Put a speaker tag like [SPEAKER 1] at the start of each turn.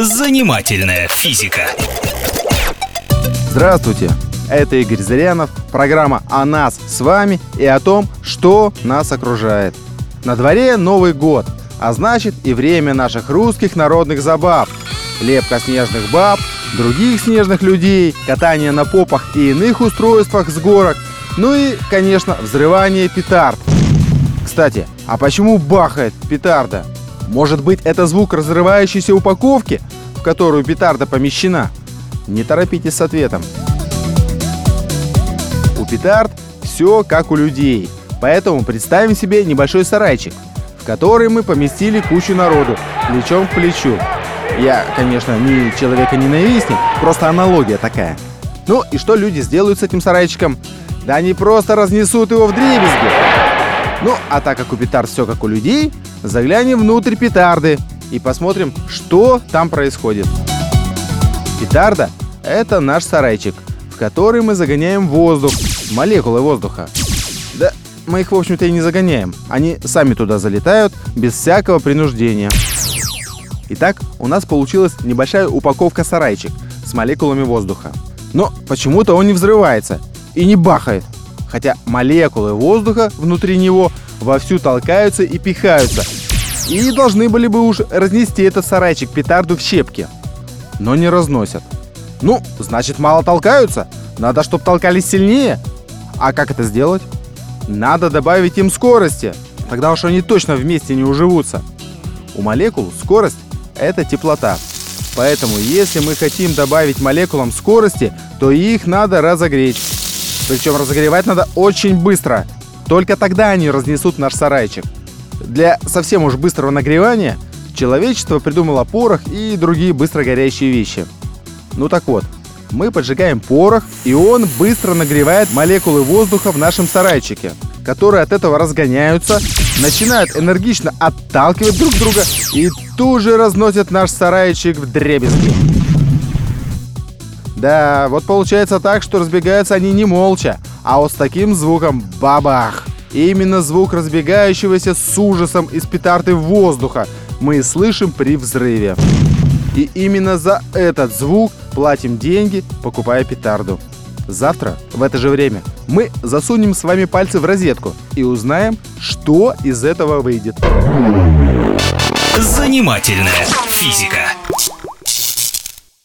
[SPEAKER 1] Занимательная физика.
[SPEAKER 2] Здравствуйте, это Игорь Зырянов, программа о нас с вами и о том, что нас окружает. На дворе Новый год, а значит и время наших русских народных забав. Лепка снежных баб, других снежных людей, катание на попах и иных устройствах с горок, ну и, конечно, взрывание петард. Кстати, а почему бахает петарда? Может быть, это звук разрывающейся упаковки, в которую петарда помещена? Не торопитесь с ответом. У петард все как у людей, поэтому представим себе небольшой сарайчик, в который мы поместили кучу народу, плечом к плечу. Я, конечно, не человека-ненавистник, просто аналогия такая. Ну и что люди сделают с этим сарайчиком? Да они просто разнесут его в дребезги. Ну, а так как у петард все как у людей, заглянем внутрь петарды и посмотрим, что там происходит. Петарда – это наш сарайчик, в который мы загоняем воздух, молекулы воздуха. Да, мы их, в общем-то, и не загоняем. Они сами туда залетают без всякого принуждения. Итак, у нас получилась небольшая упаковка сарайчик с молекулами воздуха. Но почему-то он не взрывается и не бахает хотя молекулы воздуха внутри него вовсю толкаются и пихаются, и должны были бы уж разнести этот сарайчик петарду в щепки. Но не разносят. Ну, значит, мало толкаются. Надо, чтобы толкались сильнее. А как это сделать? Надо добавить им скорости. Тогда уж они точно вместе не уживутся. У молекул скорость – это теплота. Поэтому, если мы хотим добавить молекулам скорости, то их надо разогреть. Причем разогревать надо очень быстро. Только тогда они разнесут наш сарайчик. Для совсем уж быстрого нагревания человечество придумало порох и другие быстро горящие вещи. Ну так вот, мы поджигаем порох, и он быстро нагревает молекулы воздуха в нашем сарайчике, которые от этого разгоняются, начинают энергично отталкивать друг друга и тут же разносят наш сарайчик в дребезги. Да, вот получается так, что разбегаются они не молча, а вот с таким звуком бабах. И именно звук разбегающегося с ужасом из петарды воздуха мы слышим при взрыве. И именно за этот звук платим деньги, покупая петарду. Завтра в это же время мы засунем с вами пальцы в розетку и узнаем, что из этого выйдет.
[SPEAKER 1] Занимательная физика.